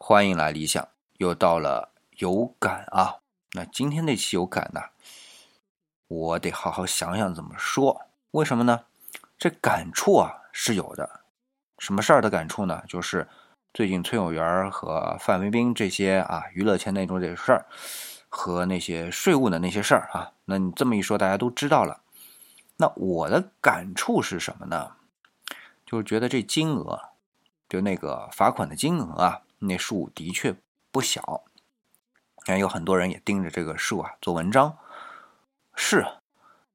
欢迎来理想，又到了有感啊。那今天这期有感呢，我得好好想想怎么说。为什么呢？这感触啊是有的。什么事儿的感触呢？就是最近崔永元和范冰冰这些啊娱乐圈那种这事儿，和那些税务的那些事儿啊。那你这么一说，大家都知道了。那我的感触是什么呢？就是觉得这金额，就那个罚款的金额啊，那数的确不小。看有很多人也盯着这个数啊做文章，是。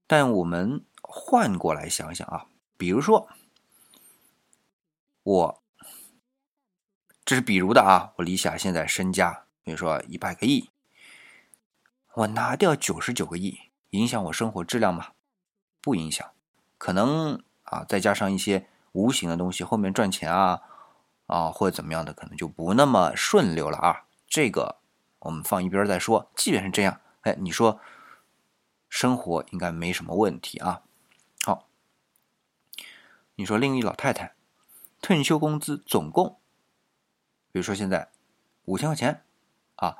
但我们换过来想想啊，比如说我，这是比如的啊，我李想现在身家，比如说一百个亿，我拿掉九十九个亿，影响我生活质量吗？不影响，可能啊，再加上一些。无形的东西后面赚钱啊啊或者怎么样的可能就不那么顺溜了啊，这个我们放一边再说。即便是这样，哎，你说生活应该没什么问题啊。好，你说另一老太太退休工资总共，比如说现在五千块钱啊，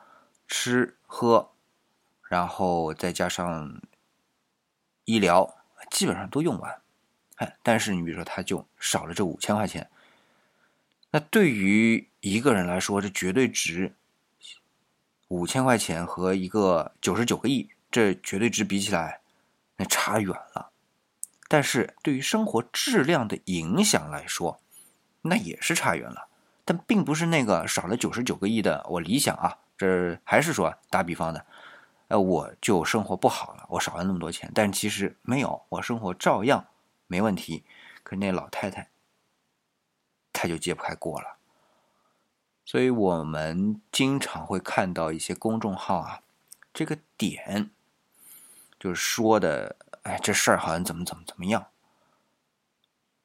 吃喝，然后再加上医疗，基本上都用完。哎但是你比如说，他就少了这五千块钱，那对于一个人来说，这绝对值五千块钱和一个九十九个亿，这绝对值比起来，那差远了。但是对于生活质量的影响来说，那也是差远了。但并不是那个少了九十九个亿的我理想啊，这还是说打比方的，呃，我就生活不好了，我少了那么多钱，但其实没有，我生活照样。没问题，可是那老太太，他就揭不开锅了。所以我们经常会看到一些公众号啊，这个点就是说的，哎，这事儿好像怎么怎么怎么样。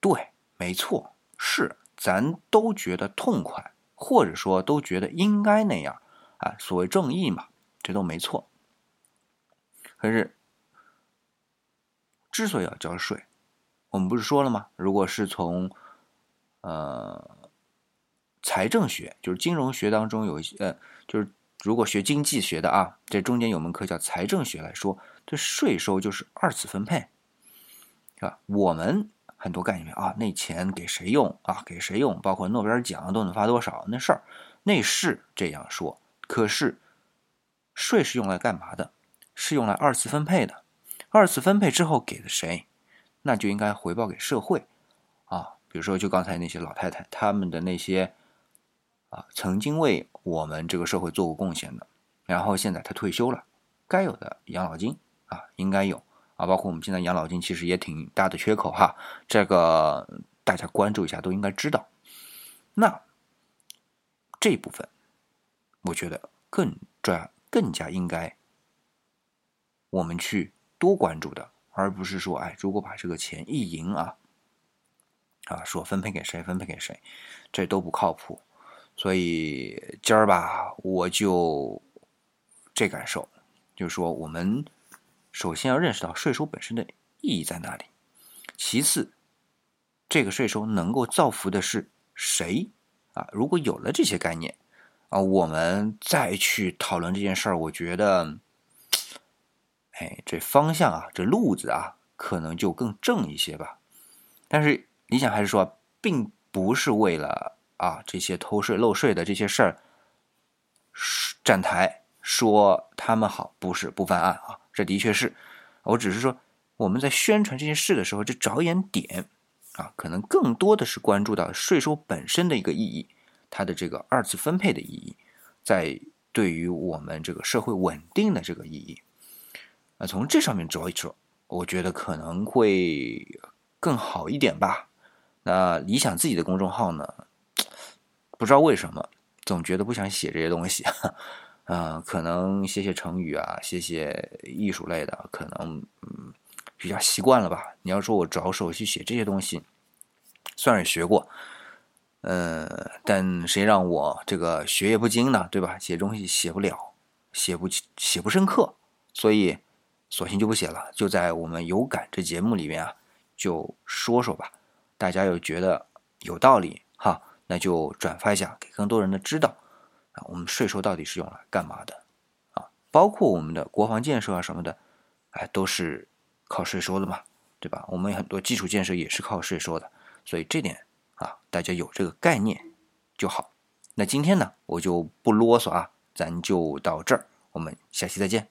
对，没错，是咱都觉得痛快，或者说都觉得应该那样啊，所谓正义嘛，这都没错。可是，之所以要交税。我们不是说了吗？如果是从，呃，财政学，就是金融学当中有一些，呃，就是如果学经济学的啊，这中间有门课叫财政学来说，这税收就是二次分配，是吧？我们很多概念啊，那钱给谁用啊？给谁用？包括诺贝尔奖都能发多少？那事儿，那是这样说。可是，税是用来干嘛的？是用来二次分配的。二次分配之后给了谁？那就应该回报给社会，啊，比如说就刚才那些老太太，他们的那些啊，曾经为我们这个社会做过贡献的，然后现在他退休了，该有的养老金啊，应该有啊，包括我们现在养老金其实也挺大的缺口哈，这个大家关注一下都应该知道。那这部分，我觉得更赚更加应该我们去多关注的。而不是说，哎，如果把这个钱一赢啊，啊，说分配给谁，分配给谁，这都不靠谱。所以今儿吧，我就这感受，就是说，我们首先要认识到税收本身的意义在哪里，其次，这个税收能够造福的是谁啊？如果有了这些概念啊，我们再去讨论这件事儿，我觉得。哎，这方向啊，这路子啊，可能就更正一些吧。但是理想还是说，并不是为了啊这些偷税漏税的这些事儿站台说他们好，不是不犯案啊。这的确是，我只是说我们在宣传这件事的时候，这着眼点啊，可能更多的是关注到税收本身的一个意义，它的这个二次分配的意义，在对于我们这个社会稳定的这个意义。那从这上面着一着，我觉得可能会更好一点吧。那理想自己的公众号呢，不知道为什么总觉得不想写这些东西，嗯，可能写写成语啊，写写艺术类的，可能嗯比较习惯了吧。你要说我着手去写这些东西，算是学过，嗯，但谁让我这个学业不精呢，对吧？写东西写不了，写不起写不深刻，所以。索性就不写了，就在我们有感这节目里面啊，就说说吧。大家又觉得有道理哈，那就转发一下，给更多人的知道。啊，我们税收到底是用来干嘛的啊？包括我们的国防建设啊什么的，哎，都是靠税收的嘛，对吧？我们很多基础建设也是靠税收的，所以这点啊，大家有这个概念就好。那今天呢，我就不啰嗦啊，咱就到这儿，我们下期再见。